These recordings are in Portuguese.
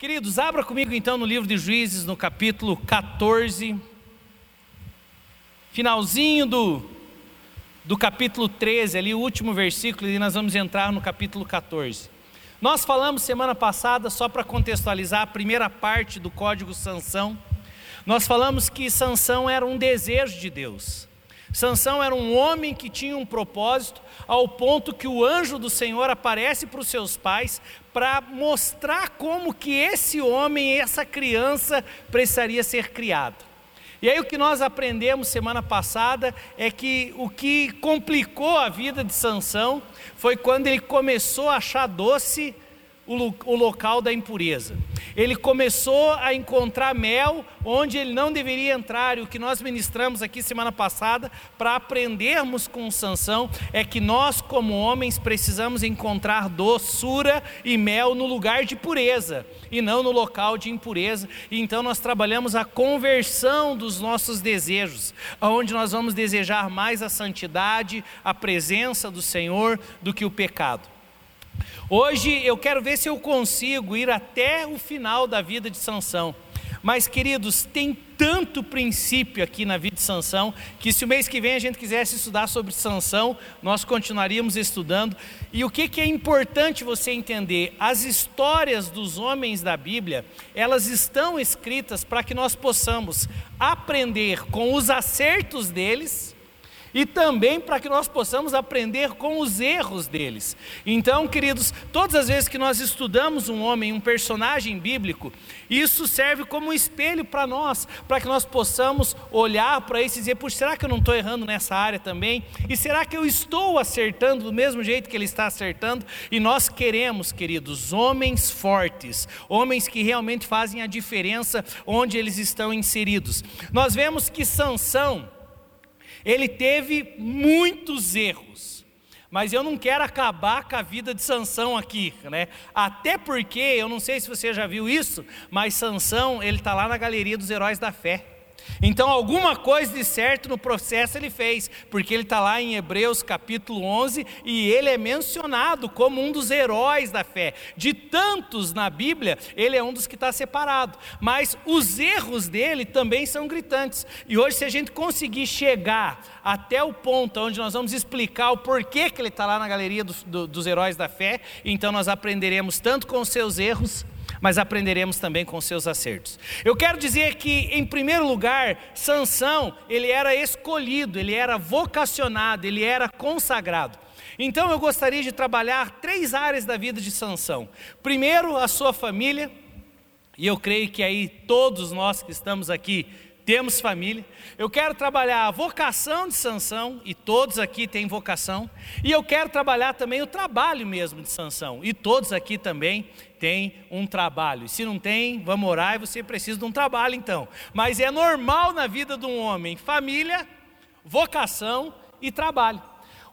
Queridos, abra comigo então no livro de Juízes, no capítulo 14, finalzinho do, do capítulo 13, ali o último versículo, e nós vamos entrar no capítulo 14. Nós falamos semana passada, só para contextualizar, a primeira parte do código Sansão, nós falamos que Sansão era um desejo de Deus. Sansão era um homem que tinha um propósito, ao ponto que o anjo do Senhor aparece para os seus pais para mostrar como que esse homem, essa criança precisaria ser criado. E aí o que nós aprendemos semana passada é que o que complicou a vida de Sansão foi quando ele começou a achar doce o, o local da impureza. Ele começou a encontrar mel onde ele não deveria entrar, e o que nós ministramos aqui semana passada para aprendermos com Sansão é que nós, como homens, precisamos encontrar doçura e mel no lugar de pureza e não no local de impureza. E então nós trabalhamos a conversão dos nossos desejos, aonde nós vamos desejar mais a santidade, a presença do Senhor do que o pecado. Hoje eu quero ver se eu consigo ir até o final da vida de Sansão. Mas, queridos, tem tanto princípio aqui na vida de Sansão, que se o mês que vem a gente quisesse estudar sobre Sansão, nós continuaríamos estudando. E o que, que é importante você entender? As histórias dos homens da Bíblia, elas estão escritas para que nós possamos aprender com os acertos deles e também para que nós possamos aprender com os erros deles. Então, queridos, todas as vezes que nós estudamos um homem, um personagem bíblico, isso serve como um espelho para nós, para que nós possamos olhar para isso e dizer: Puxa, será que eu não estou errando nessa área também? E será que eu estou acertando do mesmo jeito que ele está acertando? E nós queremos, queridos, homens fortes, homens que realmente fazem a diferença onde eles estão inseridos. Nós vemos que Sansão ele teve muitos erros. Mas eu não quero acabar com a vida de Sansão aqui, né? Até porque, eu não sei se você já viu isso, mas Sansão, ele está lá na galeria dos heróis da fé. Então, alguma coisa de certo no processo ele fez, porque ele está lá em Hebreus capítulo 11 e ele é mencionado como um dos heróis da fé. De tantos na Bíblia, ele é um dos que está separado. Mas os erros dele também são gritantes. E hoje, se a gente conseguir chegar até o ponto onde nós vamos explicar o porquê que ele está lá na galeria do, do, dos heróis da fé, então nós aprenderemos tanto com os seus erros mas aprenderemos também com seus acertos. Eu quero dizer que, em primeiro lugar, Sansão, ele era escolhido, ele era vocacionado, ele era consagrado. Então eu gostaria de trabalhar três áreas da vida de Sansão. Primeiro, a sua família, e eu creio que aí todos nós que estamos aqui temos família. Eu quero trabalhar a vocação de Sansão, e todos aqui têm vocação. E eu quero trabalhar também o trabalho mesmo de Sansão, e todos aqui também têm um trabalho. E se não tem, vamos orar e você precisa de um trabalho então. Mas é normal na vida de um homem família, vocação e trabalho.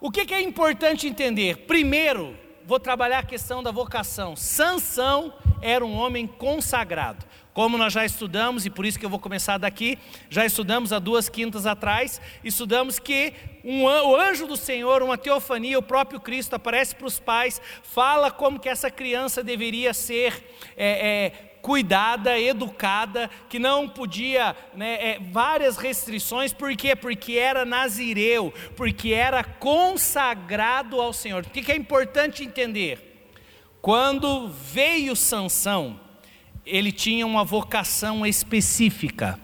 O que, que é importante entender? Primeiro, vou trabalhar a questão da vocação. Sansão era um homem consagrado. Como nós já estudamos, e por isso que eu vou começar daqui, já estudamos há duas quintas atrás, estudamos que um, o anjo do Senhor, uma teofania, o próprio Cristo aparece para os pais, fala como que essa criança deveria ser é, é, cuidada, educada, que não podia, né, é, várias restrições, por quê? Porque era nazireu, porque era consagrado ao Senhor. O que é importante entender? Quando veio Sansão, ele tinha uma vocação específica.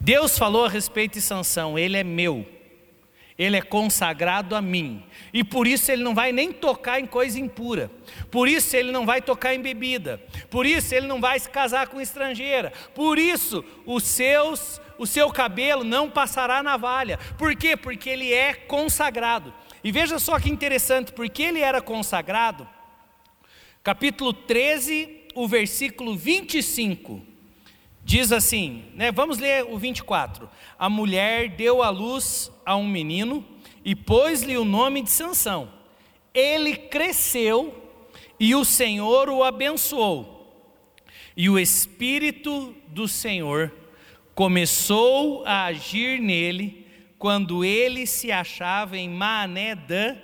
Deus falou a respeito de Sansão, ele é meu. Ele é consagrado a mim. E por isso ele não vai nem tocar em coisa impura. Por isso ele não vai tocar em bebida. Por isso ele não vai se casar com estrangeira. Por isso os seus o seu cabelo não passará navalha. Por quê? Porque ele é consagrado. E veja só que interessante, porque ele era consagrado. Capítulo 13 o versículo 25 diz assim, né? Vamos ler o 24. A mulher deu à luz a um menino e pôs-lhe o nome de Sansão. Ele cresceu e o Senhor o abençoou. E o espírito do Senhor começou a agir nele quando ele se achava em Maanedã,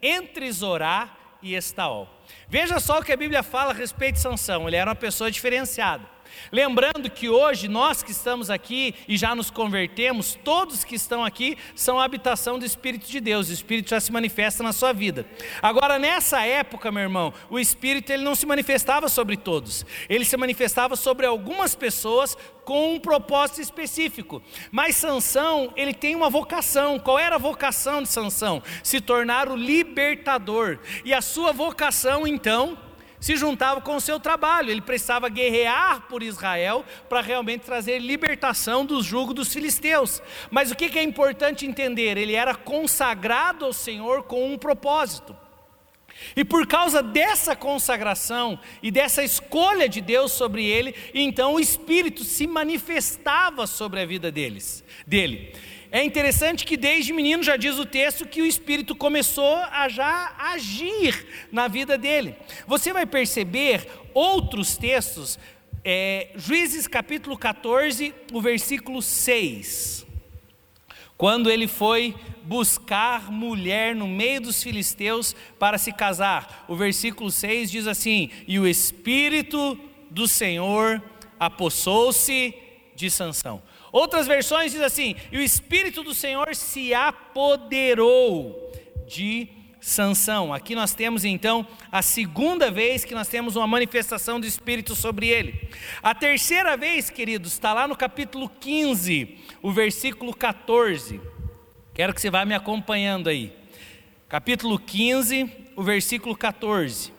entre Zorá e Estaol. Veja só o que a Bíblia fala a respeito de Sansão. Ele era uma pessoa diferenciada. Lembrando que hoje nós que estamos aqui e já nos convertemos, todos que estão aqui são a habitação do Espírito de Deus, o Espírito já se manifesta na sua vida. Agora, nessa época, meu irmão, o Espírito ele não se manifestava sobre todos, ele se manifestava sobre algumas pessoas com um propósito específico. Mas Sansão, ele tem uma vocação. Qual era a vocação de Sansão? Se tornar o libertador. E a sua vocação, então, se juntava com o seu trabalho. Ele precisava guerrear por Israel para realmente trazer libertação dos julgos dos filisteus. Mas o que é importante entender? Ele era consagrado ao Senhor com um propósito. E por causa dessa consagração e dessa escolha de Deus sobre ele, então o Espírito se manifestava sobre a vida deles, dele. É interessante que desde menino já diz o texto que o Espírito começou a já agir na vida dele. Você vai perceber outros textos, é, Juízes capítulo 14, o versículo 6. Quando ele foi buscar mulher no meio dos filisteus para se casar, o versículo 6 diz assim: E o Espírito do Senhor apossou-se de Sansão. Outras versões diz assim: "E o espírito do Senhor se apoderou de Sansão". Aqui nós temos então a segunda vez que nós temos uma manifestação do espírito sobre ele. A terceira vez, queridos, está lá no capítulo 15, o versículo 14. Quero que você vá me acompanhando aí. Capítulo 15, o versículo 14.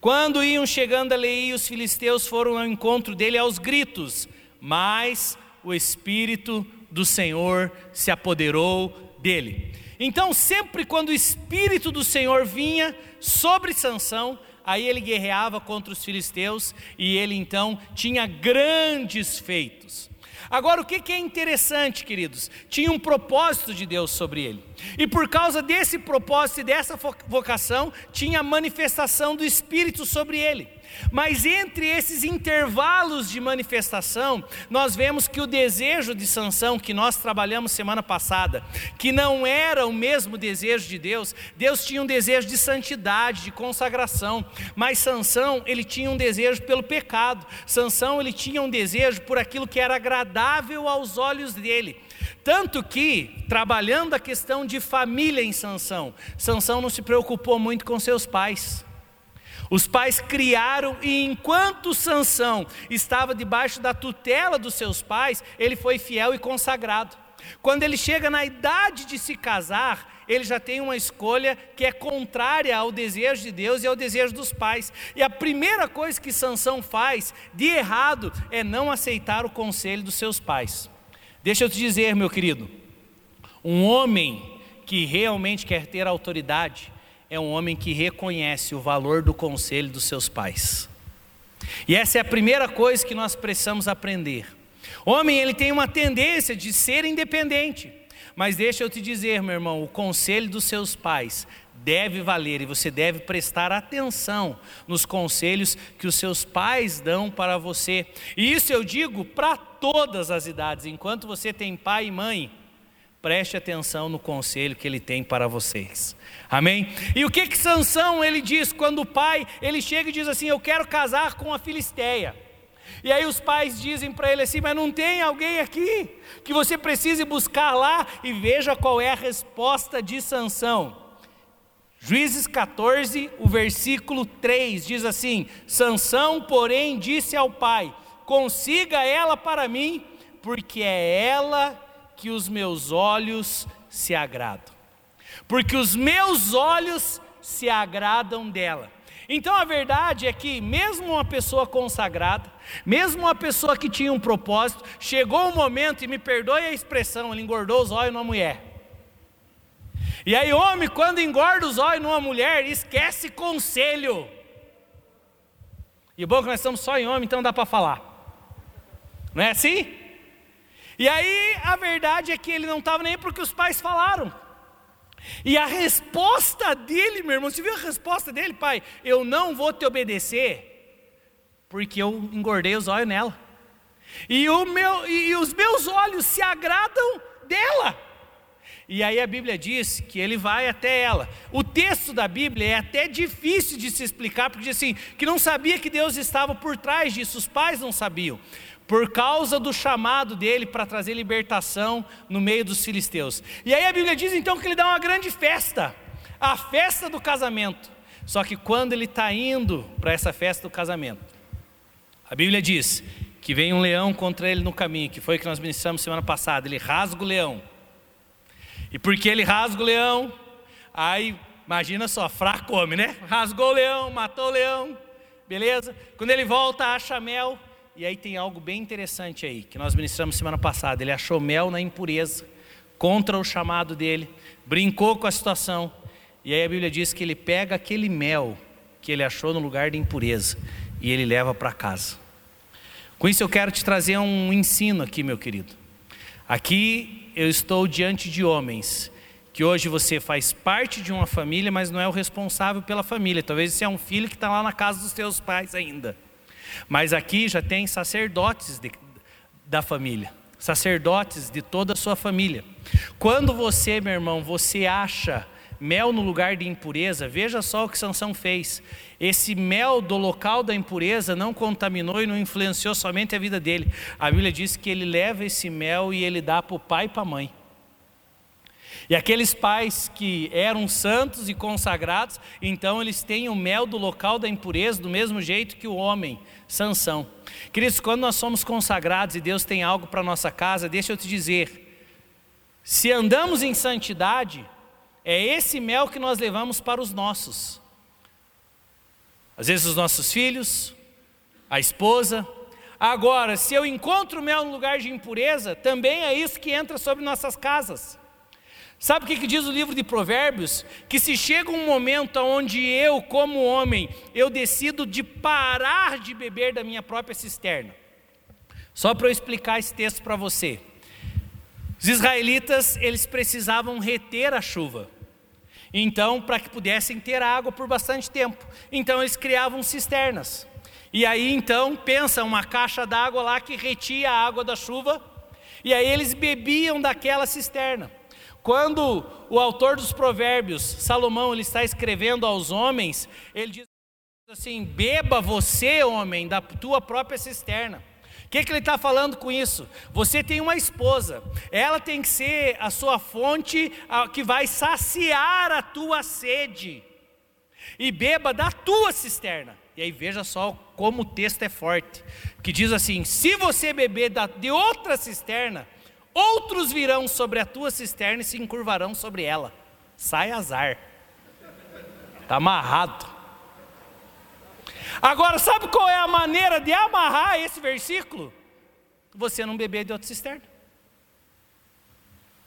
Quando iam chegando a Lei, os filisteus foram ao encontro dele aos gritos, mas o Espírito do Senhor se apoderou dele. Então, sempre quando o Espírito do Senhor vinha sobre Sansão, aí ele guerreava contra os filisteus e ele então tinha grandes feitos. Agora, o que é interessante, queridos? Tinha um propósito de Deus sobre ele, e por causa desse propósito e dessa vocação, tinha a manifestação do Espírito sobre ele. Mas entre esses intervalos de manifestação, nós vemos que o desejo de Sansão, que nós trabalhamos semana passada, que não era o mesmo desejo de Deus, Deus tinha um desejo de santidade, de consagração, mas Sansão, ele tinha um desejo pelo pecado. Sansão, ele tinha um desejo por aquilo que era agradável aos olhos dele. Tanto que, trabalhando a questão de família em Sansão, Sansão não se preocupou muito com seus pais. Os pais criaram e enquanto Sansão estava debaixo da tutela dos seus pais, ele foi fiel e consagrado. Quando ele chega na idade de se casar, ele já tem uma escolha que é contrária ao desejo de Deus e ao desejo dos pais. E a primeira coisa que Sansão faz de errado é não aceitar o conselho dos seus pais. Deixa eu te dizer, meu querido, um homem que realmente quer ter autoridade, é um homem que reconhece o valor do conselho dos seus pais. E essa é a primeira coisa que nós precisamos aprender. Homem, ele tem uma tendência de ser independente. Mas deixa eu te dizer, meu irmão, o conselho dos seus pais deve valer e você deve prestar atenção nos conselhos que os seus pais dão para você. E isso eu digo para todas as idades. Enquanto você tem pai e mãe, preste atenção no conselho que ele tem para vocês. Amém? E o que que Sansão ele diz quando o pai, ele chega e diz assim: "Eu quero casar com a filisteia". E aí os pais dizem para ele assim: "Mas não tem alguém aqui que você precise buscar lá?" E veja qual é a resposta de Sansão. Juízes 14, o versículo 3 diz assim: Sansão, porém, disse ao pai: Consiga ela para mim, porque é ela que os meus olhos se agradam. Porque os meus olhos se agradam dela. Então a verdade é que, mesmo uma pessoa consagrada, mesmo uma pessoa que tinha um propósito, chegou um momento, e me perdoe a expressão, ele engordou os olhos numa mulher. E aí, homem, quando engorda os olhos numa mulher, esquece conselho. E bom que nós estamos só em homem, então dá para falar. Não é assim? E aí a verdade é que ele não estava nem porque os pais falaram. E a resposta dele, meu irmão, você viu a resposta dele, pai? Eu não vou te obedecer, porque eu engordei os olhos nela. E, o meu, e os meus olhos se agradam dela. E aí a Bíblia diz que ele vai até ela. O texto da Bíblia é até difícil de se explicar, porque diz assim, que não sabia que Deus estava por trás disso, os pais não sabiam. Por causa do chamado dele para trazer libertação no meio dos filisteus. E aí a Bíblia diz então que ele dá uma grande festa, a festa do casamento. Só que quando ele está indo para essa festa do casamento, a Bíblia diz que vem um leão contra ele no caminho, que foi o que nós ministramos semana passada. Ele rasga o leão e porque ele rasga o leão, aí imagina só, fraco come, né? Rasgou o leão, matou o leão, beleza? Quando ele volta, acha mel. E aí tem algo bem interessante aí, que nós ministramos semana passada. Ele achou mel na impureza, contra o chamado dele, brincou com a situação. E aí a Bíblia diz que ele pega aquele mel que ele achou no lugar de impureza e ele leva para casa. Com isso eu quero te trazer um ensino aqui, meu querido. Aqui eu estou diante de homens que hoje você faz parte de uma família, mas não é o responsável pela família. Talvez você é um filho que está lá na casa dos seus pais ainda. Mas aqui já tem sacerdotes de, da família, sacerdotes de toda a sua família. Quando você, meu irmão, você acha mel no lugar de impureza, veja só o que Sansão fez. Esse mel do local da impureza não contaminou e não influenciou somente a vida dele. A Bíblia diz que ele leva esse mel e ele dá para o pai e para a mãe. E aqueles pais que eram santos e consagrados, então eles têm o mel do local da impureza, do mesmo jeito que o homem, Sansão. Queridos, quando nós somos consagrados e Deus tem algo para nossa casa, deixa eu te dizer, se andamos em santidade, é esse mel que nós levamos para os nossos. Às vezes os nossos filhos, a esposa. Agora, se eu encontro mel no lugar de impureza, também é isso que entra sobre nossas casas. Sabe o que, que, diz o livro de Provérbios? Que se chega um momento onde eu, como homem, eu decido de parar de beber da minha própria cisterna. Só para eu explicar esse texto para você. Os israelitas, eles precisavam reter a chuva. Então, para que pudessem ter água por bastante tempo. Então, eles criavam cisternas. E aí, então, pensa uma caixa d'água lá que retia a água da chuva. E aí eles bebiam daquela cisterna. Quando o autor dos provérbios, Salomão, ele está escrevendo aos homens, ele diz assim: beba você, homem, da tua própria cisterna. O que, que ele está falando com isso? Você tem uma esposa, ela tem que ser a sua fonte a, que vai saciar a tua sede, e beba da tua cisterna. E aí veja só como o texto é forte, que diz assim: se você beber da, de outra cisterna, outros virão sobre a tua cisterna e se encurvarão sobre ela. Sai azar, está amarrado. Agora, sabe qual é a maneira de amarrar esse versículo? Você não beber de outra cisterna.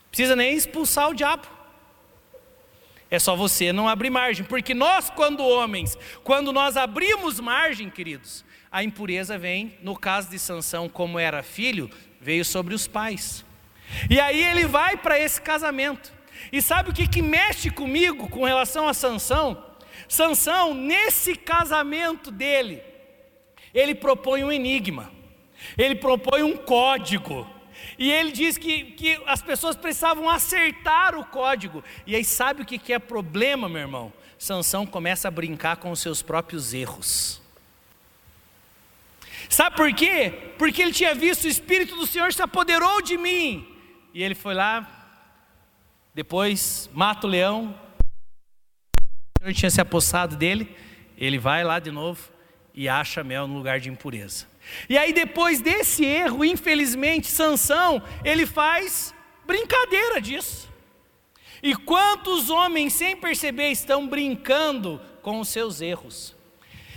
Precisa nem expulsar o diabo. É só você não abrir margem, porque nós, quando homens, quando nós abrimos margem, queridos, a impureza vem, no caso de Sansão, como era filho, veio sobre os pais. E aí ele vai para esse casamento. E sabe o que, que mexe comigo com relação a Sansão? Sansão, nesse casamento dele, ele propõe um enigma, ele propõe um código, e ele diz que, que as pessoas precisavam acertar o código. E aí sabe o que, que é problema, meu irmão? Sansão começa a brincar com os seus próprios erros. Sabe por quê? Porque ele tinha visto o Espírito do Senhor se apoderou de mim. E ele foi lá, depois mata o leão, Senhor tinha se apossado dele, ele vai lá de novo e acha mel no lugar de impureza. E aí depois desse erro, infelizmente, Sansão, ele faz brincadeira disso. E quantos homens sem perceber estão brincando com os seus erros?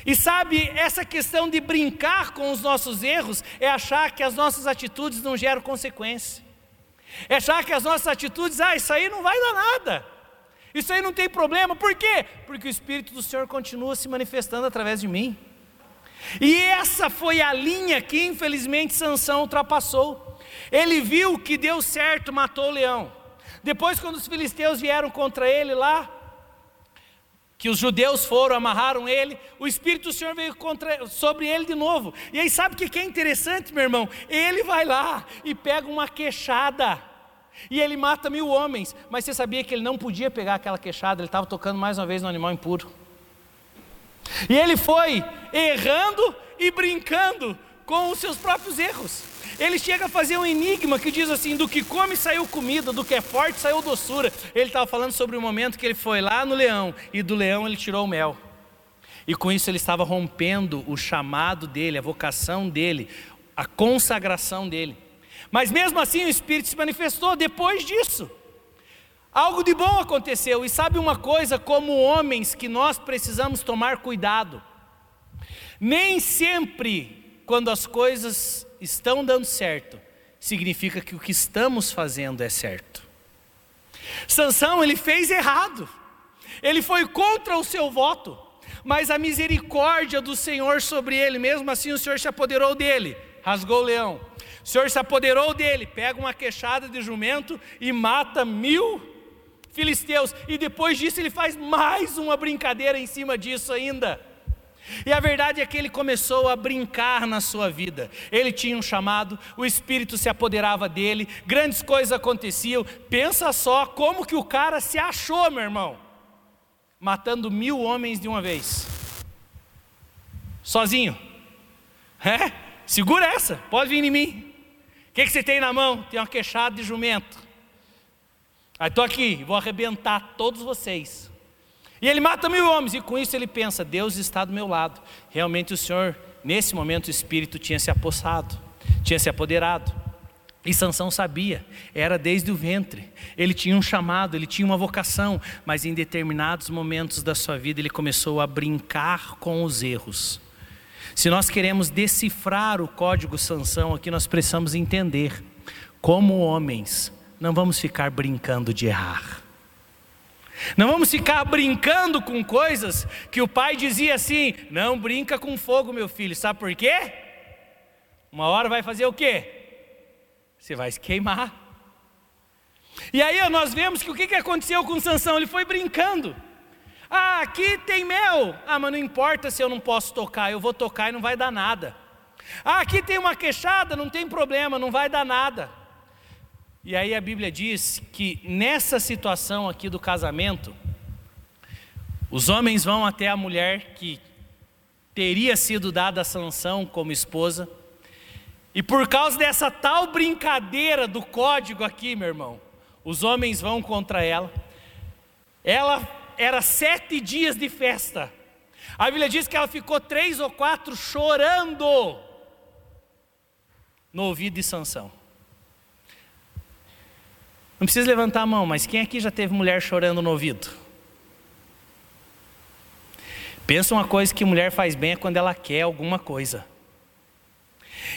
E sabe, essa questão de brincar com os nossos erros é achar que as nossas atitudes não geram consequência. É achar que as nossas atitudes, ah, isso aí não vai dar nada. Isso aí não tem problema, por quê? Porque o Espírito do Senhor continua se manifestando através de mim. E essa foi a linha que infelizmente Sansão ultrapassou. Ele viu que deu certo, matou o leão. Depois, quando os filisteus vieram contra ele lá, que os judeus foram, amarraram ele, o Espírito do Senhor veio contra, sobre ele de novo. E aí, sabe o que é interessante, meu irmão? Ele vai lá e pega uma queixada E ele mata mil homens, mas você sabia que ele não podia pegar aquela queixada, ele estava tocando mais uma vez no animal impuro. E ele foi errando e brincando com os seus próprios erros. Ele chega a fazer um enigma que diz assim: do que come saiu comida, do que é forte saiu doçura. Ele estava falando sobre o momento que ele foi lá no leão e do leão ele tirou o mel. E com isso ele estava rompendo o chamado dele, a vocação dele, a consagração dele. Mas mesmo assim o Espírito se manifestou depois disso. Algo de bom aconteceu, e sabe uma coisa, como homens que nós precisamos tomar cuidado. Nem sempre, quando as coisas estão dando certo, significa que o que estamos fazendo é certo. Sansão, ele fez errado, ele foi contra o seu voto, mas a misericórdia do Senhor sobre ele, mesmo assim o Senhor se apoderou dele, rasgou o leão. O Senhor se apoderou dele, pega uma queixada de jumento e mata mil filisteus, e depois disso ele faz mais uma brincadeira em cima disso ainda. E a verdade é que ele começou a brincar na sua vida. Ele tinha um chamado, o Espírito se apoderava dele, grandes coisas aconteciam. Pensa só como que o cara se achou, meu irmão, matando mil homens de uma vez, sozinho. É? Segura essa, pode vir em mim. O que, que você tem na mão? Tem uma queixada de jumento. Aí estou aqui, vou arrebentar todos vocês. E ele mata mil homens, e com isso ele pensa: Deus está do meu lado. Realmente o Senhor, nesse momento, o Espírito tinha se apossado, tinha se apoderado. E Sansão sabia, era desde o ventre. Ele tinha um chamado, ele tinha uma vocação, mas em determinados momentos da sua vida ele começou a brincar com os erros. Se nós queremos decifrar o código Sansão aqui, nós precisamos entender como homens não vamos ficar brincando de errar. Não vamos ficar brincando com coisas que o pai dizia assim: não brinca com fogo, meu filho. Sabe por quê? Uma hora vai fazer o quê? Você vai se queimar. E aí nós vemos que o que aconteceu com Sansão? Ele foi brincando. Ah, aqui tem mel. Ah, mas não importa se eu não posso tocar, eu vou tocar e não vai dar nada. Ah, aqui tem uma queixada, não tem problema, não vai dar nada. E aí a Bíblia diz que nessa situação aqui do casamento, os homens vão até a mulher que teria sido dada a sanção como esposa, e por causa dessa tal brincadeira do código aqui, meu irmão, os homens vão contra ela. Ela era sete dias de festa. A Bíblia diz que ela ficou três ou quatro chorando no ouvido de Sansão. Não precisa levantar a mão, mas quem aqui já teve mulher chorando no ouvido? Pensa uma coisa que mulher faz bem é quando ela quer alguma coisa.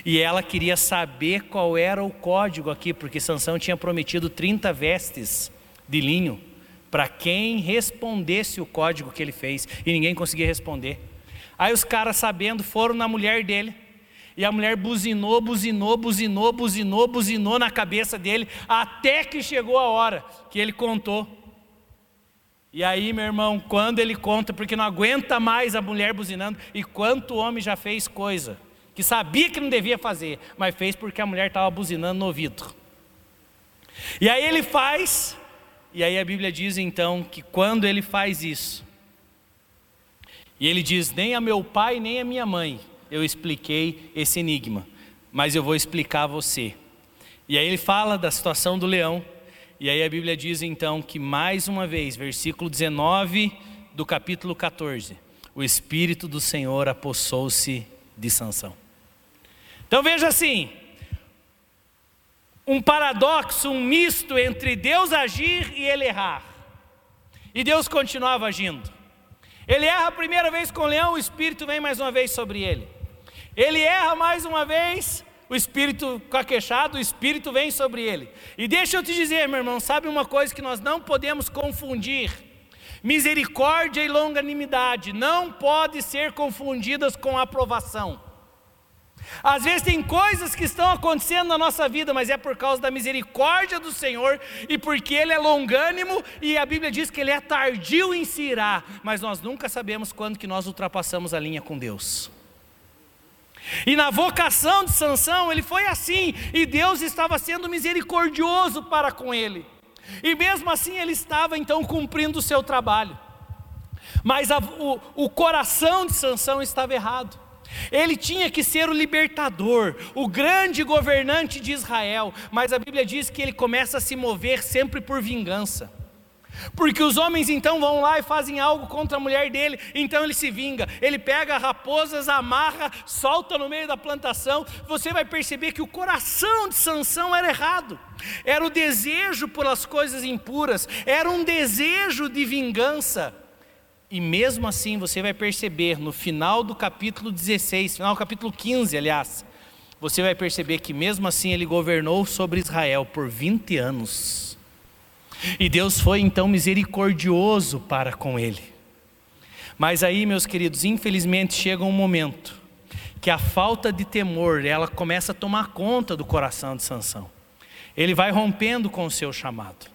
E ela queria saber qual era o código aqui, porque Sansão tinha prometido 30 vestes de linho para quem respondesse o código que ele fez, e ninguém conseguia responder. Aí os caras, sabendo, foram na mulher dele e a mulher buzinou, buzinou, buzinou, buzinou, buzinou na cabeça dele, até que chegou a hora que ele contou. E aí, meu irmão, quando ele conta, porque não aguenta mais a mulher buzinando, e quanto homem já fez coisa, que sabia que não devia fazer, mas fez porque a mulher estava buzinando no ouvido. E aí ele faz, e aí a Bíblia diz então que quando ele faz isso, e ele diz: Nem a meu pai, nem a minha mãe eu expliquei esse enigma, mas eu vou explicar a você. E aí ele fala da situação do leão, e aí a Bíblia diz então que mais uma vez, versículo 19 do capítulo 14, o Espírito do Senhor apossou-se de Sansão. Então veja assim, um paradoxo, um misto entre Deus agir e ele errar. E Deus continuava agindo. Ele erra a primeira vez com o leão, o Espírito vem mais uma vez sobre ele. Ele erra mais uma vez, o espírito caquechado, o espírito vem sobre ele. E deixa eu te dizer, meu irmão, sabe uma coisa que nós não podemos confundir? Misericórdia e longanimidade não podem ser confundidas com aprovação. Às vezes tem coisas que estão acontecendo na nossa vida, mas é por causa da misericórdia do Senhor e porque Ele é longânimo e a Bíblia diz que Ele é tardio em se irar, mas nós nunca sabemos quando que nós ultrapassamos a linha com Deus. E na vocação de Sansão, ele foi assim, e Deus estava sendo misericordioso para com ele. E mesmo assim ele estava então cumprindo o seu trabalho. Mas a, o, o coração de Sansão estava errado. Ele tinha que ser o libertador, o grande governante de Israel, mas a Bíblia diz que ele começa a se mover sempre por vingança. Porque os homens então vão lá e fazem algo contra a mulher dele, então ele se vinga. Ele pega raposas, amarra, solta no meio da plantação. Você vai perceber que o coração de Sansão era errado. Era o desejo pelas coisas impuras, era um desejo de vingança. E mesmo assim você vai perceber no final do capítulo 16, final do capítulo 15, aliás, você vai perceber que mesmo assim ele governou sobre Israel por 20 anos. E Deus foi então misericordioso para com ele. Mas aí, meus queridos, infelizmente chega um momento que a falta de temor, ela começa a tomar conta do coração de Sansão. Ele vai rompendo com o seu chamado.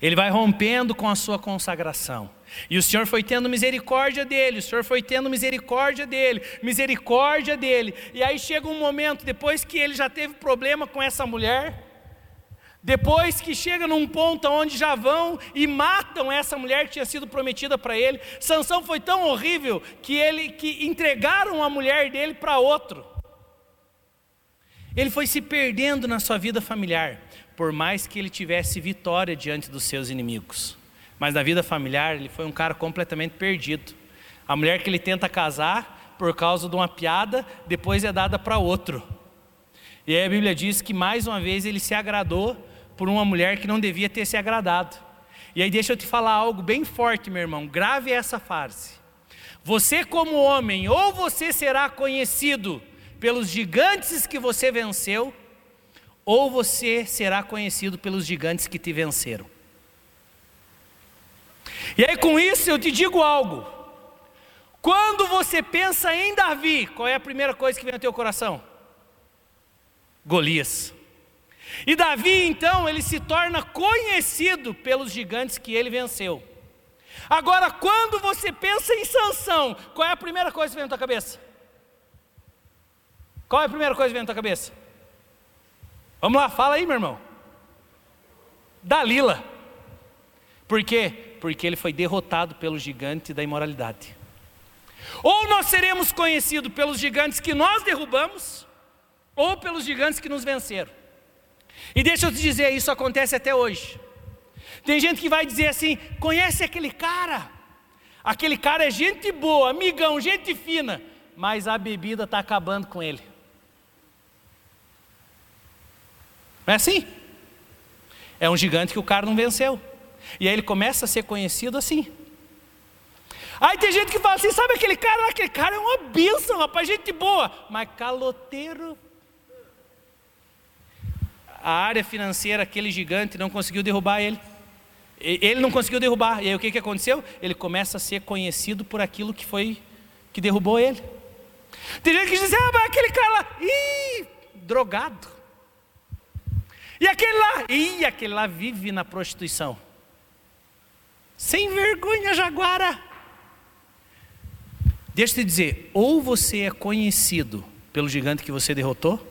Ele vai rompendo com a sua consagração. E o Senhor foi tendo misericórdia dele, o Senhor foi tendo misericórdia dele, misericórdia dele. E aí chega um momento, depois que ele já teve problema com essa mulher, depois que chega num ponto onde já vão e matam essa mulher que tinha sido prometida para ele, Sansão foi tão horrível que ele que entregaram a mulher dele para outro. Ele foi se perdendo na sua vida familiar, por mais que ele tivesse vitória diante dos seus inimigos. Mas na vida familiar ele foi um cara completamente perdido. A mulher que ele tenta casar por causa de uma piada, depois é dada para outro. E aí a Bíblia diz que mais uma vez ele se agradou por uma mulher que não devia ter se agradado. E aí deixa eu te falar algo bem forte, meu irmão. Grave essa frase. Você como homem, ou você será conhecido pelos gigantes que você venceu, ou você será conhecido pelos gigantes que te venceram. E aí com isso eu te digo algo. Quando você pensa em Davi, qual é a primeira coisa que vem ao teu coração? Golias. E Davi, então, ele se torna conhecido pelos gigantes que ele venceu. Agora, quando você pensa em Sansão, qual é a primeira coisa que vem na tua cabeça? Qual é a primeira coisa que vem na tua cabeça? Vamos lá, fala aí, meu irmão. Dalila. Por quê? Porque ele foi derrotado pelo gigante da imoralidade. Ou nós seremos conhecidos pelos gigantes que nós derrubamos, ou pelos gigantes que nos venceram. E deixa eu te dizer, isso acontece até hoje. Tem gente que vai dizer assim: conhece aquele cara? Aquele cara é gente boa, amigão, gente fina, mas a bebida está acabando com ele. Não é assim? É um gigante que o cara não venceu. E aí ele começa a ser conhecido assim. Aí tem gente que fala assim: sabe aquele cara? Aquele cara é uma bênção, rapaz, gente boa, mas caloteiro a área financeira, aquele gigante, não conseguiu derrubar ele. Ele não conseguiu derrubar. E aí o que, que aconteceu? Ele começa a ser conhecido por aquilo que foi que derrubou ele. Tem gente que diz, ah, mas aquele cara lá, ih, drogado. E aquele lá, ih, aquele lá vive na prostituição. Sem vergonha, Jaguara. Deixa eu te dizer, ou você é conhecido pelo gigante que você derrotou,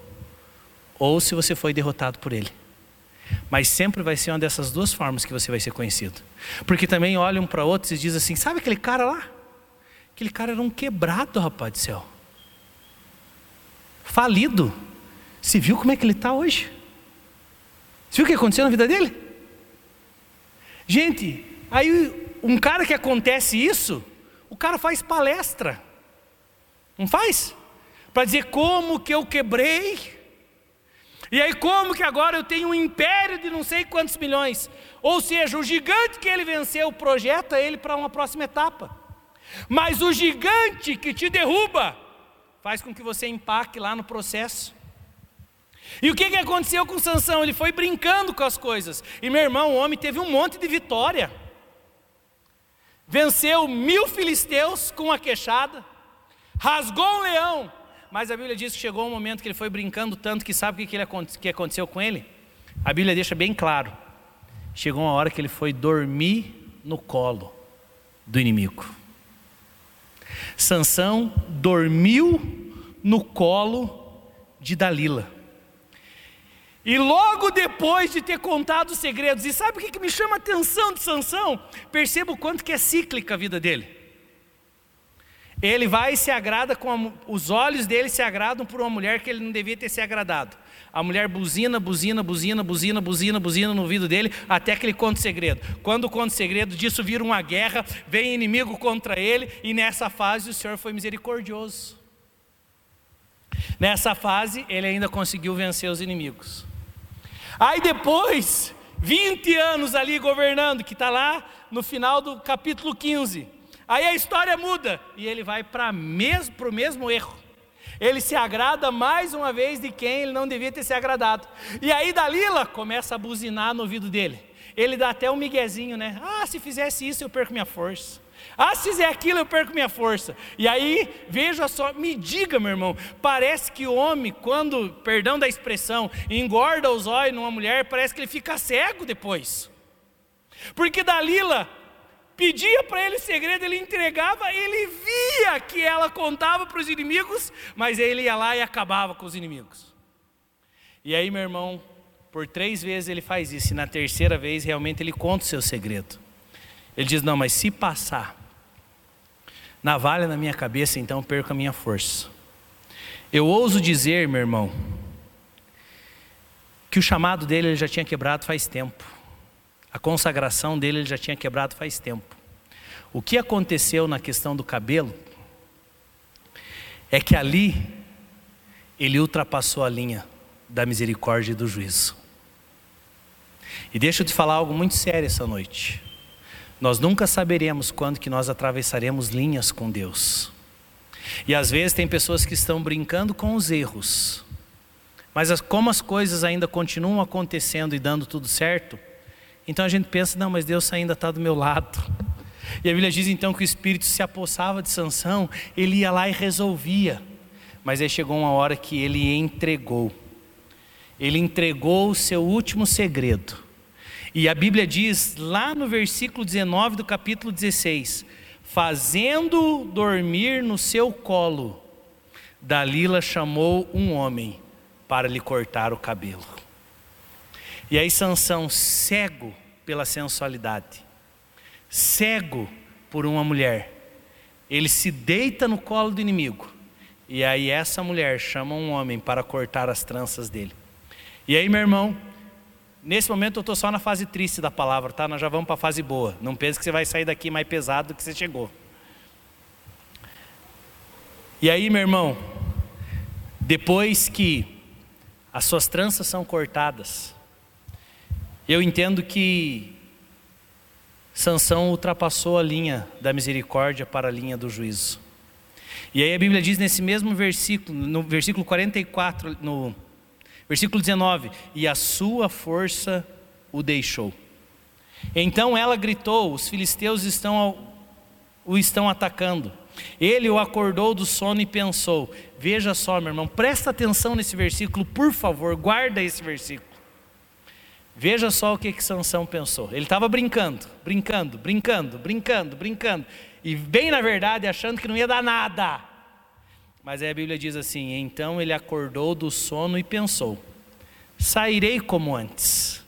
ou se você foi derrotado por ele. Mas sempre vai ser uma dessas duas formas que você vai ser conhecido. Porque também olham para outros e dizem assim: sabe aquele cara lá? Aquele cara era um quebrado, rapaz do céu. Falido. Se viu como é que ele está hoje? Você viu o que aconteceu na vida dele? Gente, aí um cara que acontece isso, o cara faz palestra. Não faz? Para dizer como que eu quebrei e aí, como que agora eu tenho um império de não sei quantos milhões? Ou seja, o gigante que ele venceu projeta ele para uma próxima etapa. Mas o gigante que te derruba faz com que você empaque lá no processo. E o que, que aconteceu com Sansão? Ele foi brincando com as coisas. E meu irmão, o homem teve um monte de vitória. Venceu mil filisteus com a queixada, rasgou um leão, mas a Bíblia diz que chegou um momento que ele foi brincando tanto que sabe o que, ele, que aconteceu com ele? A Bíblia deixa bem claro. Chegou uma hora que ele foi dormir no colo do inimigo. Sansão dormiu no colo de Dalila. E logo depois de ter contado os segredos, e sabe o que, me chama a atenção de Sansão? Perceba o quanto que é cíclica a vida dele. Ele vai e se agrada com a, os olhos dele se agradam por uma mulher que ele não devia ter se agradado. A mulher buzina, buzina, buzina, buzina, buzina, buzina no ouvido dele, até que ele conta o segredo. Quando conta o segredo, disso vira uma guerra, vem inimigo contra ele, e nessa fase o Senhor foi misericordioso. Nessa fase, ele ainda conseguiu vencer os inimigos. Aí depois, 20 anos ali governando, que está lá no final do capítulo 15. Aí a história muda e ele vai para o mesmo erro. Ele se agrada mais uma vez de quem ele não devia ter se agradado. E aí Dalila começa a buzinar no ouvido dele. Ele dá até um miguezinho, né? Ah, se fizesse isso eu perco minha força. Ah, se fizer aquilo eu perco minha força. E aí, veja só, me diga, meu irmão, parece que o homem, quando, perdão da expressão, engorda os olhos numa mulher, parece que ele fica cego depois. Porque Dalila pedia para ele segredo, ele entregava, ele via que ela contava para os inimigos, mas ele ia lá e acabava com os inimigos. E aí, meu irmão, por três vezes ele faz isso, e na terceira vez realmente ele conta o seu segredo. Ele diz: Não, mas se passar, navalha na minha cabeça, então perco a minha força. Eu ouso dizer, meu irmão, que o chamado dele ele já tinha quebrado faz tempo. A consagração dele ele já tinha quebrado faz tempo. O que aconteceu na questão do cabelo é que ali ele ultrapassou a linha da misericórdia e do juízo. E deixa eu te falar algo muito sério essa noite. Nós nunca saberemos quando que nós atravessaremos linhas com Deus. E às vezes tem pessoas que estão brincando com os erros. Mas as, como as coisas ainda continuam acontecendo e dando tudo certo, então a gente pensa, não, mas Deus ainda está do meu lado. E a Bíblia diz então que o Espírito se apossava de Sansão, ele ia lá e resolvia. Mas aí chegou uma hora que ele entregou. Ele entregou o seu último segredo. E a Bíblia diz lá no versículo 19 do capítulo 16: Fazendo dormir no seu colo, Dalila chamou um homem para lhe cortar o cabelo. E aí Sansão, cego pela sensualidade, cego por uma mulher, ele se deita no colo do inimigo. E aí essa mulher chama um homem para cortar as tranças dele. E aí, meu irmão, Nesse momento eu estou só na fase triste da palavra, tá? Nós já vamos para a fase boa. Não pense que você vai sair daqui mais pesado do que você chegou. E aí, meu irmão, depois que as suas tranças são cortadas, eu entendo que Sansão ultrapassou a linha da misericórdia para a linha do juízo. E aí a Bíblia diz nesse mesmo versículo, no versículo 44, no Versículo 19: E a sua força o deixou. Então ela gritou: Os filisteus estão o estão atacando. Ele o acordou do sono e pensou: Veja só, meu irmão, presta atenção nesse versículo, por favor, guarda esse versículo. Veja só o que que Sansão pensou. Ele estava brincando, brincando, brincando, brincando, brincando, e bem na verdade achando que não ia dar nada. Mas aí a Bíblia diz assim: então ele acordou do sono e pensou: sairei como antes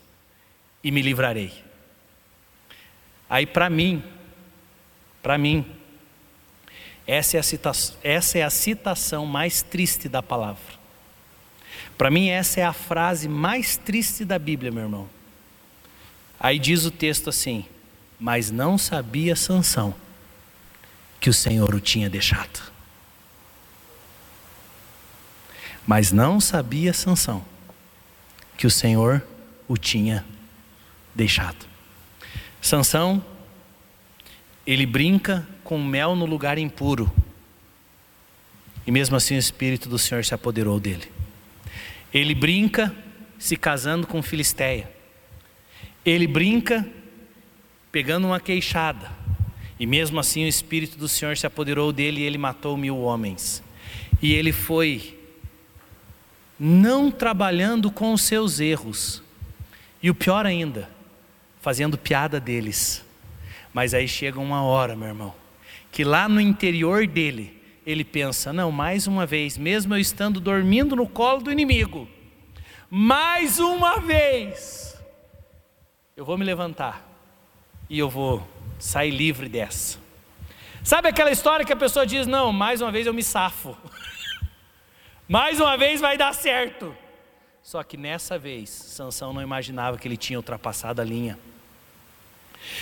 e me livrarei. Aí para mim, para mim, essa é, a citação, essa é a citação mais triste da palavra. Para mim, essa é a frase mais triste da Bíblia, meu irmão. Aí diz o texto assim: Mas não sabia Sansão que o Senhor o tinha deixado. Mas não sabia Sansão que o Senhor o tinha deixado. Sansão, ele brinca com mel no lugar impuro. E mesmo assim o Espírito do Senhor se apoderou dele. Ele brinca se casando com Filisteia. Ele brinca pegando uma queixada. E mesmo assim o Espírito do Senhor se apoderou dele e ele matou mil homens. E ele foi não trabalhando com os seus erros. E o pior ainda, fazendo piada deles. Mas aí chega uma hora, meu irmão, que lá no interior dele, ele pensa: não, mais uma vez, mesmo eu estando dormindo no colo do inimigo, mais uma vez, eu vou me levantar e eu vou sair livre dessa. Sabe aquela história que a pessoa diz: não, mais uma vez eu me safo, mais uma vez vai dar certo. Só que nessa vez, Sansão não imaginava que ele tinha ultrapassado a linha.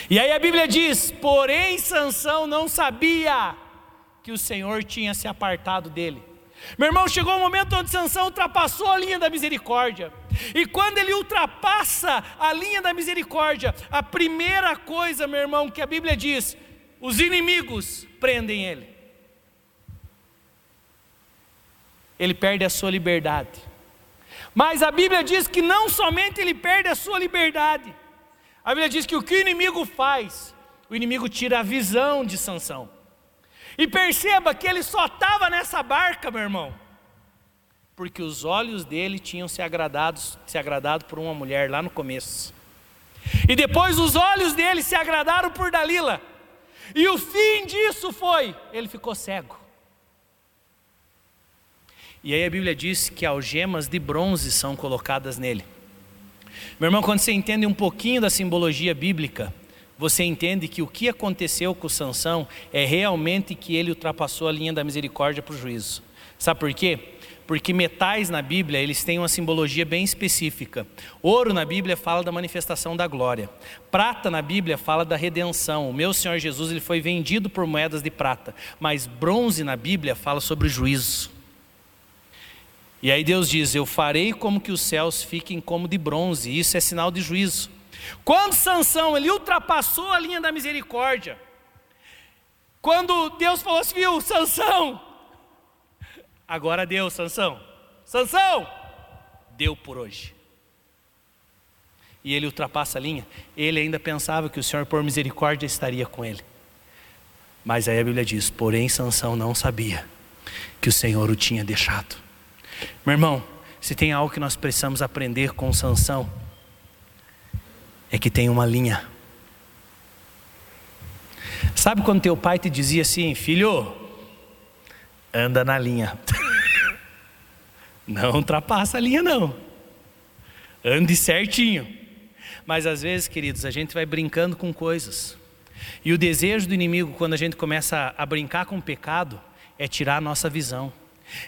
E aí a Bíblia diz: porém Sansão não sabia que o Senhor tinha se apartado dele. Meu irmão, chegou o um momento onde Sansão ultrapassou a linha da misericórdia. E quando ele ultrapassa a linha da misericórdia, a primeira coisa, meu irmão, que a Bíblia diz, os inimigos prendem ele. Ele perde a sua liberdade. Mas a Bíblia diz que não somente ele perde a sua liberdade, a Bíblia diz que o que o inimigo faz, o inimigo tira a visão de Sansão. E perceba que ele só estava nessa barca, meu irmão, porque os olhos dele tinham se agradado, se agradado por uma mulher lá no começo. E depois os olhos dele se agradaram por Dalila. E o fim disso foi, ele ficou cego. E aí a Bíblia diz que algemas de bronze são colocadas nele. Meu irmão, quando você entende um pouquinho da simbologia bíblica, você entende que o que aconteceu com Sansão é realmente que ele ultrapassou a linha da misericórdia para o juízo. Sabe por quê? Porque metais na Bíblia, eles têm uma simbologia bem específica. Ouro na Bíblia fala da manifestação da glória. Prata na Bíblia fala da redenção. O meu Senhor Jesus, ele foi vendido por moedas de prata. Mas bronze na Bíblia fala sobre o juízo. E aí Deus diz: Eu farei como que os céus fiquem como de bronze. Isso é sinal de juízo. Quando Sansão ele ultrapassou a linha da misericórdia, quando Deus falou assim, viu, Sansão, agora deu, Sansão, Sansão, deu por hoje. E ele ultrapassa a linha, ele ainda pensava que o Senhor por misericórdia estaria com ele. Mas aí a Bíblia diz: porém Sansão não sabia que o Senhor o tinha deixado. Meu irmão, se tem algo que nós precisamos aprender com Sansão, é que tem uma linha. Sabe quando teu pai te dizia assim, filho, anda na linha. Não ultrapassa a linha não. Ande certinho. Mas às vezes, queridos, a gente vai brincando com coisas. E o desejo do inimigo, quando a gente começa a brincar com o pecado, é tirar a nossa visão.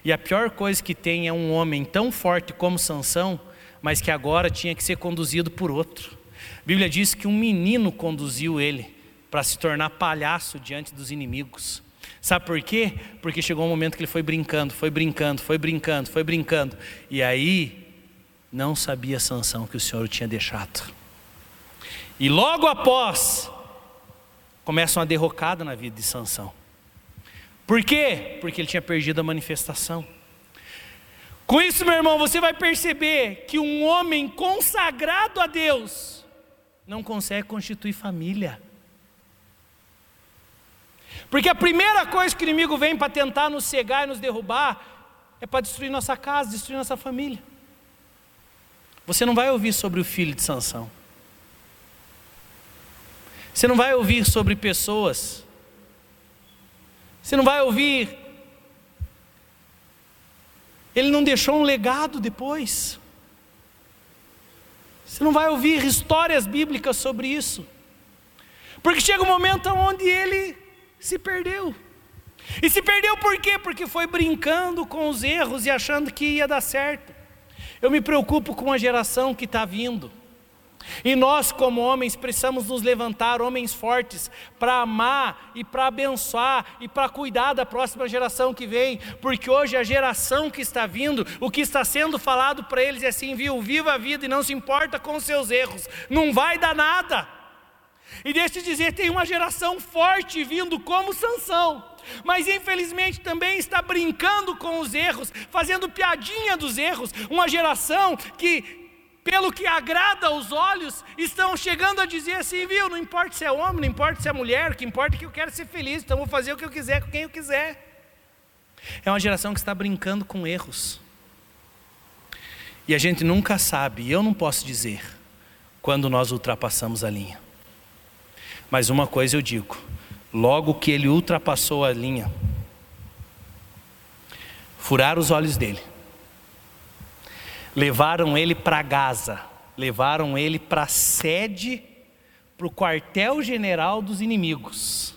E a pior coisa que tem é um homem tão forte como Sansão, mas que agora tinha que ser conduzido por outro. A Bíblia diz que um menino conduziu ele para se tornar palhaço diante dos inimigos. Sabe por quê? Porque chegou um momento que ele foi brincando, foi brincando, foi brincando, foi brincando. E aí não sabia Sansão que o Senhor tinha deixado. E logo após começa uma derrocada na vida de Sansão. Por quê? Porque ele tinha perdido a manifestação. Com isso, meu irmão, você vai perceber que um homem consagrado a Deus não consegue constituir família. Porque a primeira coisa que o inimigo vem para tentar nos cegar e nos derrubar é para destruir nossa casa, destruir nossa família. Você não vai ouvir sobre o filho de Sansão. Você não vai ouvir sobre pessoas você não vai ouvir. Ele não deixou um legado depois. Você não vai ouvir histórias bíblicas sobre isso. Porque chega um momento onde ele se perdeu. E se perdeu por quê? Porque foi brincando com os erros e achando que ia dar certo. Eu me preocupo com a geração que está vindo. E nós, como homens, precisamos nos levantar, homens fortes, para amar e para abençoar e para cuidar da próxima geração que vem, porque hoje a geração que está vindo, o que está sendo falado para eles é assim: viu, viva a vida e não se importa com os seus erros, não vai dar nada. E deixa eu dizer, tem uma geração forte vindo como Sansão, mas infelizmente também está brincando com os erros, fazendo piadinha dos erros, uma geração que pelo que agrada aos olhos, estão chegando a dizer assim, viu? Não importa se é homem, não importa se é mulher, o que importa é que eu quero ser feliz, então vou fazer o que eu quiser com quem eu quiser. É uma geração que está brincando com erros. E a gente nunca sabe, e eu não posso dizer, quando nós ultrapassamos a linha. Mas uma coisa eu digo: logo que ele ultrapassou a linha, furaram os olhos dele, levaram ele para Gaza, levaram ele para a sede, para o quartel-general dos inimigos.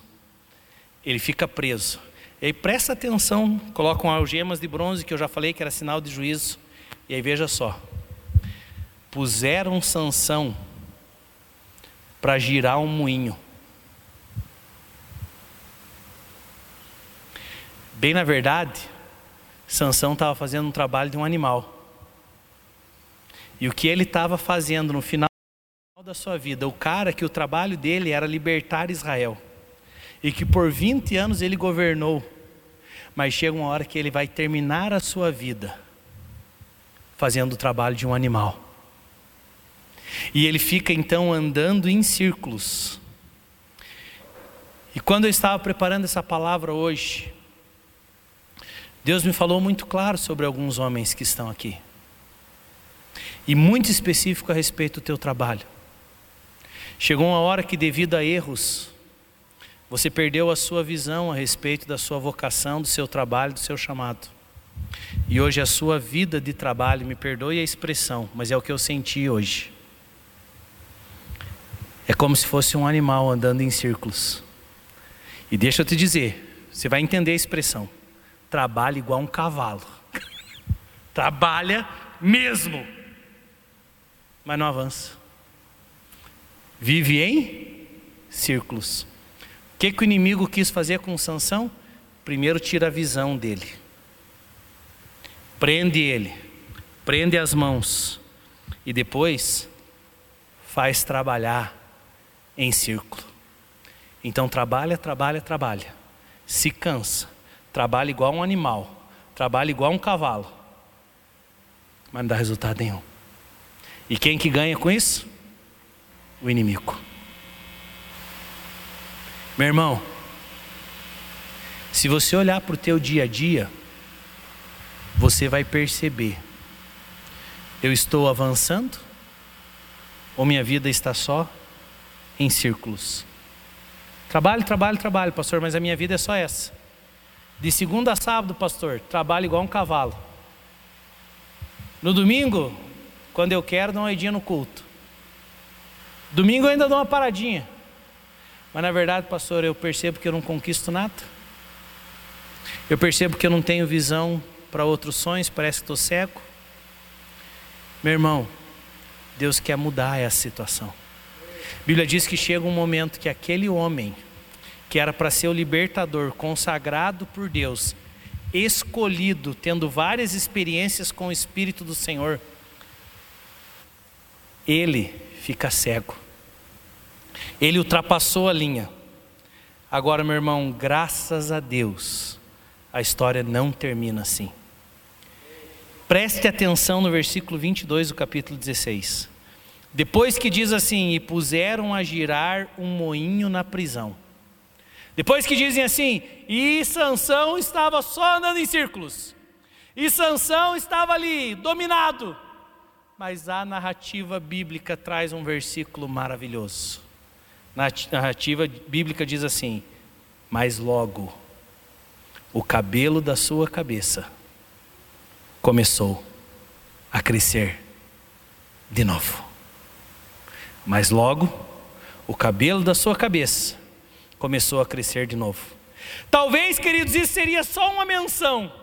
Ele fica preso. E aí presta atenção, colocam algemas de bronze, que eu já falei que era sinal de juízo. E aí veja só. Puseram Sansão para girar um moinho. Bem na verdade, Sansão estava fazendo um trabalho de um animal. E o que ele estava fazendo no final da sua vida, o cara que o trabalho dele era libertar Israel. E que por 20 anos ele governou. Mas chega uma hora que ele vai terminar a sua vida fazendo o trabalho de um animal. E ele fica então andando em círculos. E quando eu estava preparando essa palavra hoje, Deus me falou muito claro sobre alguns homens que estão aqui. E muito específico a respeito do teu trabalho. Chegou uma hora que, devido a erros, você perdeu a sua visão a respeito da sua vocação, do seu trabalho, do seu chamado. E hoje a sua vida de trabalho, me perdoe a expressão, mas é o que eu senti hoje. É como se fosse um animal andando em círculos. E deixa eu te dizer, você vai entender a expressão. Trabalha igual um cavalo. Trabalha mesmo. Mas não avança. Vive em círculos. O que, que o inimigo quis fazer com Sansão? Primeiro tira a visão dele. Prende ele. Prende as mãos. E depois faz trabalhar em círculo. Então trabalha, trabalha, trabalha. Se cansa. Trabalha igual um animal. Trabalha igual um cavalo. Mas não dá resultado nenhum. E quem que ganha com isso? O inimigo. Meu irmão, se você olhar para o teu dia a dia, você vai perceber: eu estou avançando ou minha vida está só em círculos. Trabalho, trabalho, trabalho, pastor, mas a minha vida é só essa. De segunda a sábado, pastor, trabalho igual um cavalo. No domingo, quando eu quero, dou uma idinha no culto. Domingo eu ainda dou uma paradinha. Mas na verdade, pastor, eu percebo que eu não conquisto nada. Eu percebo que eu não tenho visão para outros sonhos, parece que estou cego. Meu irmão, Deus quer mudar essa situação. A Bíblia diz que chega um momento que aquele homem, que era para ser o libertador, consagrado por Deus, escolhido, tendo várias experiências com o Espírito do Senhor, ele fica cego. Ele ultrapassou a linha. Agora, meu irmão, graças a Deus, a história não termina assim. Preste atenção no versículo 22 do capítulo 16. Depois que diz assim: E puseram a girar um moinho na prisão. Depois que dizem assim: E Sansão estava só andando em círculos. E Sansão estava ali, dominado. Mas a narrativa bíblica traz um versículo maravilhoso. Na narrativa bíblica diz assim: Mas logo o cabelo da sua cabeça começou a crescer de novo. Mas logo, o cabelo da sua cabeça começou a crescer de novo. Talvez, queridos, isso seria só uma menção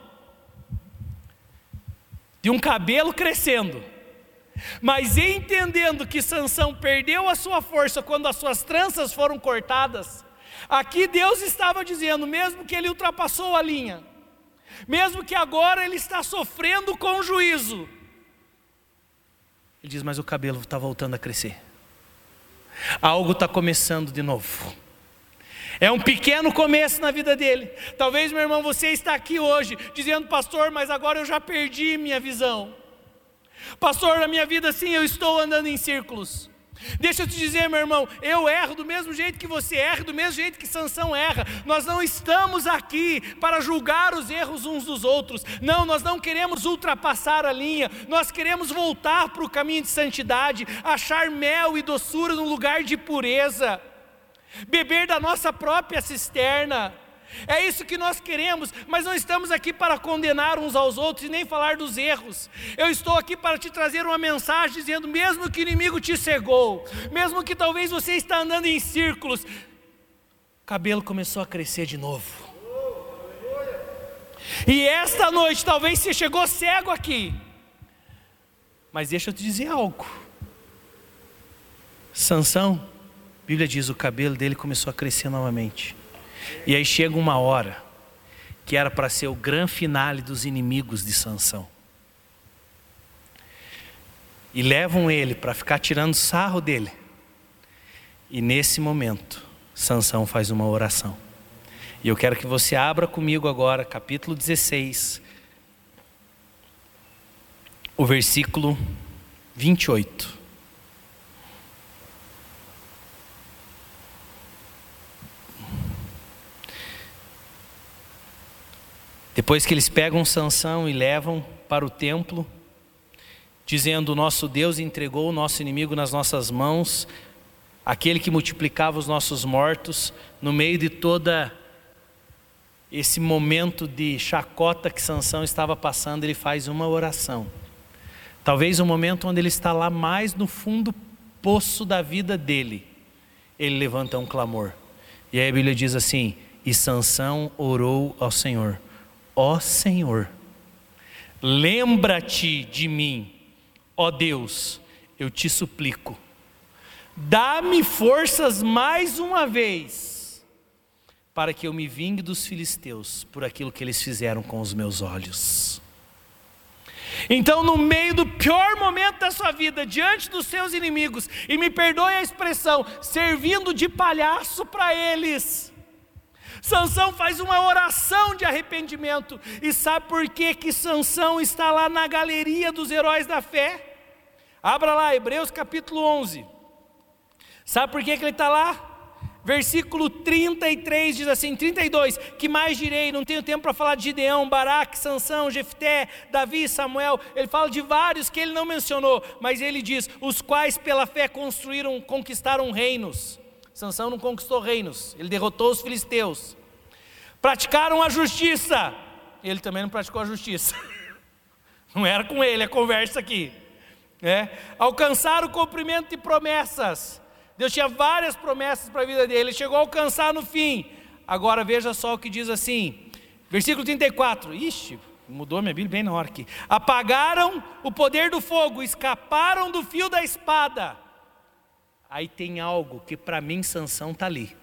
de um cabelo crescendo. Mas entendendo que Sansão perdeu a sua força quando as suas tranças foram cortadas, aqui Deus estava dizendo, mesmo que ele ultrapassou a linha, mesmo que agora ele está sofrendo com juízo, ele diz, mas o cabelo está voltando a crescer. Algo está começando de novo. É um pequeno começo na vida dele. Talvez, meu irmão, você está aqui hoje dizendo, pastor, mas agora eu já perdi minha visão. Pastor, na minha vida sim, eu estou andando em círculos. Deixa eu te dizer, meu irmão, eu erro do mesmo jeito que você erra, do mesmo jeito que Sansão erra. Nós não estamos aqui para julgar os erros uns dos outros. Não, nós não queremos ultrapassar a linha. Nós queremos voltar para o caminho de santidade, achar mel e doçura no lugar de pureza. Beber da nossa própria cisterna É isso que nós queremos, mas não estamos aqui para condenar uns aos outros e nem falar dos erros. Eu estou aqui para te trazer uma mensagem dizendo: mesmo que o inimigo te cegou, mesmo que talvez você está andando em círculos, o cabelo começou a crescer de novo. E esta noite talvez você chegou cego aqui. Mas deixa eu te dizer algo. Sansão, a Bíblia diz, o cabelo dele começou a crescer novamente. E aí chega uma hora que era para ser o grande finale dos inimigos de Sansão. E levam ele para ficar tirando sarro dele. E nesse momento, Sansão faz uma oração. E eu quero que você abra comigo agora, capítulo 16, o versículo 28. Depois que eles pegam Sansão e levam para o templo, dizendo: Nosso Deus entregou o nosso inimigo nas nossas mãos, aquele que multiplicava os nossos mortos, no meio de toda esse momento de chacota que Sansão estava passando, ele faz uma oração. Talvez o momento onde ele está lá mais no fundo poço da vida dele, ele levanta um clamor. E aí a Bíblia diz assim: E Sansão orou ao Senhor Ó Senhor, lembra-te de mim, ó Deus, eu te suplico, dá-me forças mais uma vez, para que eu me vingue dos filisteus por aquilo que eles fizeram com os meus olhos. Então, no meio do pior momento da sua vida, diante dos seus inimigos, e me perdoe a expressão, servindo de palhaço para eles, Sansão faz uma oração de arrependimento. E sabe por que que Sansão está lá na galeria dos heróis da fé? Abra lá, Hebreus capítulo 11. Sabe por que que ele está lá? Versículo 33 diz assim, 32, que mais direi, não tenho tempo para falar de Gideão, Baraque, Sansão, Jefté, Davi, Samuel, ele fala de vários que ele não mencionou, mas ele diz, os quais pela fé construíram, conquistaram reinos, Sansão não conquistou reinos, ele derrotou os filisteus. Praticaram a justiça, ele também não praticou a justiça. Não era com ele a conversa aqui. Né? Alcançaram o cumprimento de promessas. Deus tinha várias promessas para a vida dele, ele chegou a alcançar no fim. Agora veja só o que diz assim, versículo 34. Ixi, mudou minha Bíblia bem na hora aqui. Apagaram o poder do fogo, escaparam do fio da espada Aí tem algo que para mim Sansão está ali.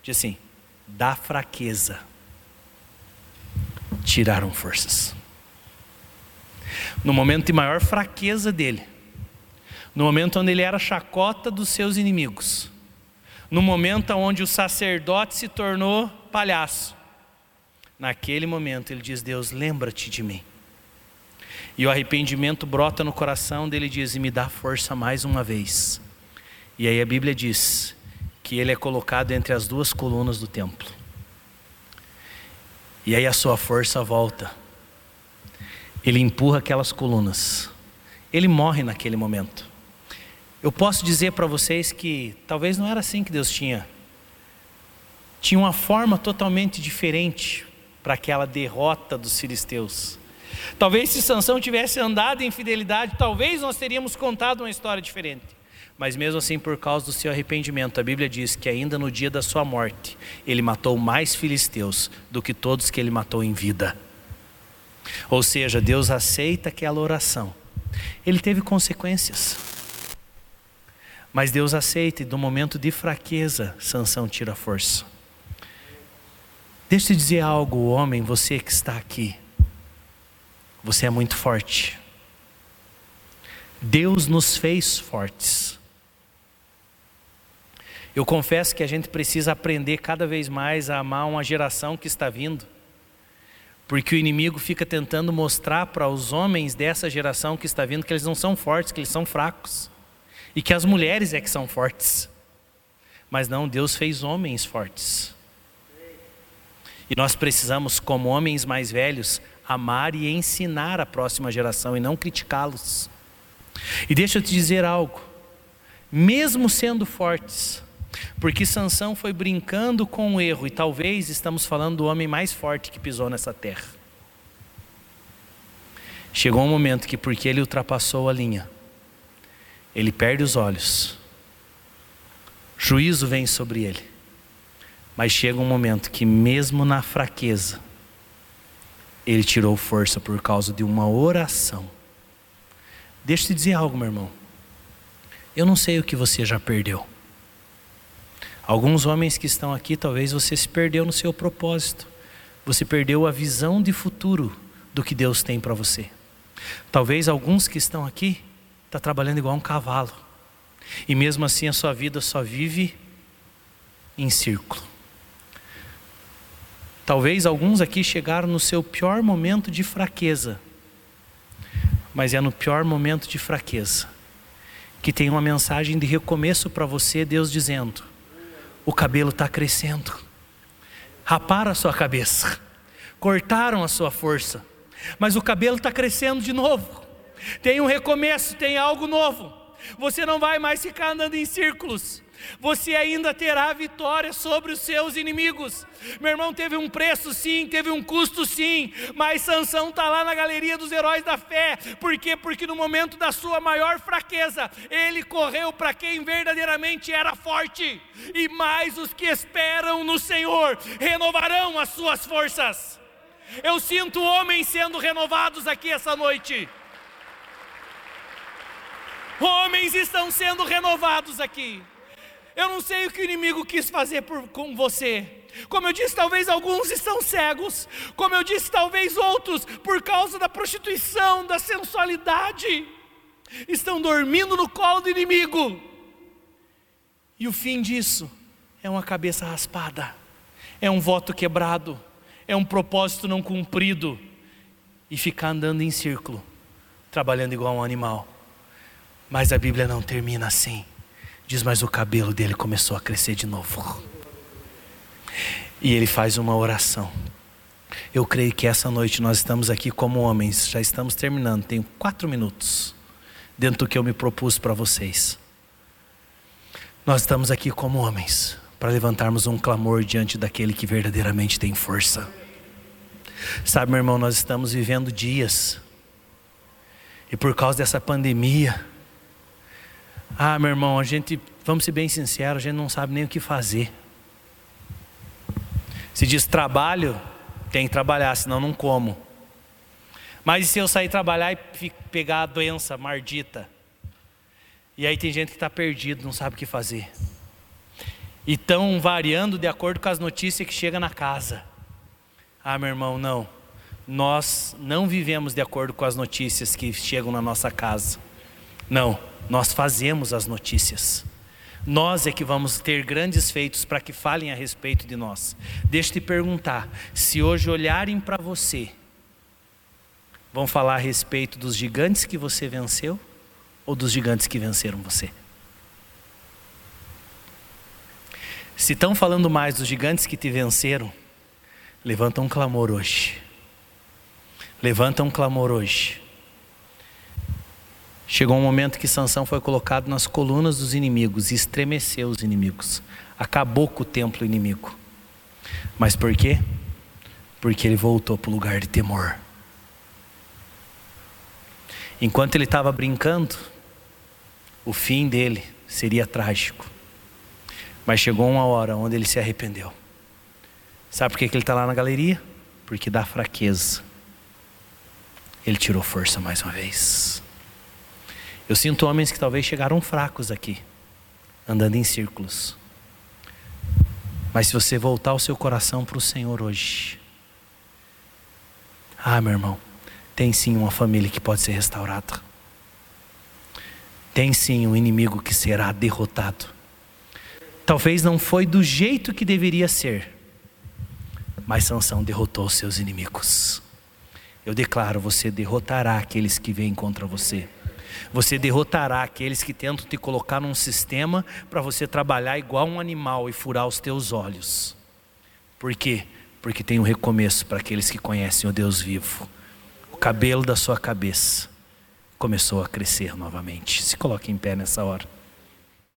Diz assim, da fraqueza tiraram forças. No momento de maior fraqueza dele, no momento onde ele era chacota dos seus inimigos, no momento onde o sacerdote se tornou palhaço, naquele momento ele diz: Deus, lembra-te de mim. E o arrependimento brota no coração dele e diz: me dá força mais uma vez. E aí a Bíblia diz que ele é colocado entre as duas colunas do templo. E aí a sua força volta. Ele empurra aquelas colunas. Ele morre naquele momento. Eu posso dizer para vocês que talvez não era assim que Deus tinha. Tinha uma forma totalmente diferente para aquela derrota dos filisteus. Talvez se Sansão tivesse andado em fidelidade, talvez nós teríamos contado uma história diferente. Mas mesmo assim, por causa do seu arrependimento, a Bíblia diz que ainda no dia da sua morte, ele matou mais filisteus do que todos que ele matou em vida. Ou seja, Deus aceita aquela oração. Ele teve consequências. Mas Deus aceita e do momento de fraqueza, Sansão tira a força. Deixa eu te dizer algo, homem, você que está aqui. Você é muito forte. Deus nos fez fortes. Eu confesso que a gente precisa aprender cada vez mais a amar uma geração que está vindo, porque o inimigo fica tentando mostrar para os homens dessa geração que está vindo que eles não são fortes, que eles são fracos, e que as mulheres é que são fortes. Mas não, Deus fez homens fortes. E nós precisamos, como homens mais velhos, amar e ensinar a próxima geração e não criticá-los. E deixa eu te dizer algo: mesmo sendo fortes, Porque Sansão foi brincando com o erro, e talvez estamos falando do homem mais forte que pisou nessa terra. Chegou um momento que, porque ele ultrapassou a linha, ele perde os olhos, juízo vem sobre ele. Mas chega um momento que, mesmo na fraqueza, ele tirou força por causa de uma oração. Deixa eu te dizer algo, meu irmão. Eu não sei o que você já perdeu. Alguns homens que estão aqui, talvez você se perdeu no seu propósito. Você perdeu a visão de futuro do que Deus tem para você. Talvez alguns que estão aqui está trabalhando igual um cavalo. E mesmo assim a sua vida só vive em círculo. Talvez alguns aqui chegaram no seu pior momento de fraqueza. Mas é no pior momento de fraqueza que tem uma mensagem de recomeço para você, Deus dizendo: o cabelo está crescendo. Raparam a sua cabeça, cortaram a sua força, mas o cabelo está crescendo de novo. Tem um recomeço, tem algo novo. Você não vai mais ficar andando em círculos você ainda terá vitória sobre os seus inimigos. Meu irmão teve um preço sim, teve um custo sim, mas Sansão está lá na galeria dos heróis da fé. Por quê? Porque no momento da sua maior fraqueza, ele correu para quem verdadeiramente era forte. E mais os que esperam no Senhor renovarão as suas forças. Eu sinto homens sendo renovados aqui essa noite. Homens estão sendo renovados aqui. Eu não sei o que o inimigo quis fazer por, com você. Como eu disse, talvez alguns estão cegos. Como eu disse, talvez outros, por causa da prostituição, da sensualidade, estão dormindo no colo do inimigo. E o fim disso é uma cabeça raspada, é um voto quebrado, é um propósito não cumprido e ficar andando em círculo, trabalhando igual um animal. Mas a Bíblia não termina assim. Diz, mas o cabelo dele começou a crescer de novo. E ele faz uma oração. Eu creio que essa noite nós estamos aqui como homens, já estamos terminando, tenho quatro minutos dentro do que eu me propus para vocês. Nós estamos aqui como homens para levantarmos um clamor diante daquele que verdadeiramente tem força. Sabe, meu irmão, nós estamos vivendo dias, e por causa dessa pandemia, ah, meu irmão, a gente, vamos ser bem sinceros, a gente não sabe nem o que fazer. Se diz trabalho, tem que trabalhar, senão não como. Mas e se eu sair trabalhar e pegar a doença mardita? E aí tem gente que está perdido, não sabe o que fazer. E estão variando de acordo com as notícias que chegam na casa. Ah, meu irmão, não. Nós não vivemos de acordo com as notícias que chegam na nossa casa. Não nós fazemos as notícias. Nós é que vamos ter grandes feitos para que falem a respeito de nós. Deixa eu te perguntar: se hoje olharem para você, vão falar a respeito dos gigantes que você venceu ou dos gigantes que venceram você? Se estão falando mais dos gigantes que te venceram, levanta um clamor hoje. Levanta um clamor hoje. Chegou um momento que Sansão foi colocado nas colunas dos inimigos e estremeceu os inimigos. Acabou com o templo inimigo. Mas por quê? Porque ele voltou para o lugar de temor. Enquanto ele estava brincando, o fim dele seria trágico. Mas chegou uma hora onde ele se arrependeu. Sabe por que ele está lá na galeria? Porque dá fraqueza. Ele tirou força mais uma vez. Eu sinto homens que talvez chegaram fracos aqui, andando em círculos. Mas se você voltar o seu coração para o Senhor hoje, ah, meu irmão, tem sim uma família que pode ser restaurada. Tem sim um inimigo que será derrotado. Talvez não foi do jeito que deveria ser, mas Sansão derrotou seus inimigos. Eu declaro, você derrotará aqueles que vêm contra você. Você derrotará aqueles que tentam te colocar num sistema para você trabalhar igual um animal e furar os teus olhos. Por quê? Porque tem um recomeço para aqueles que conhecem o Deus vivo. O cabelo da sua cabeça começou a crescer novamente. Se coloque em pé nessa hora.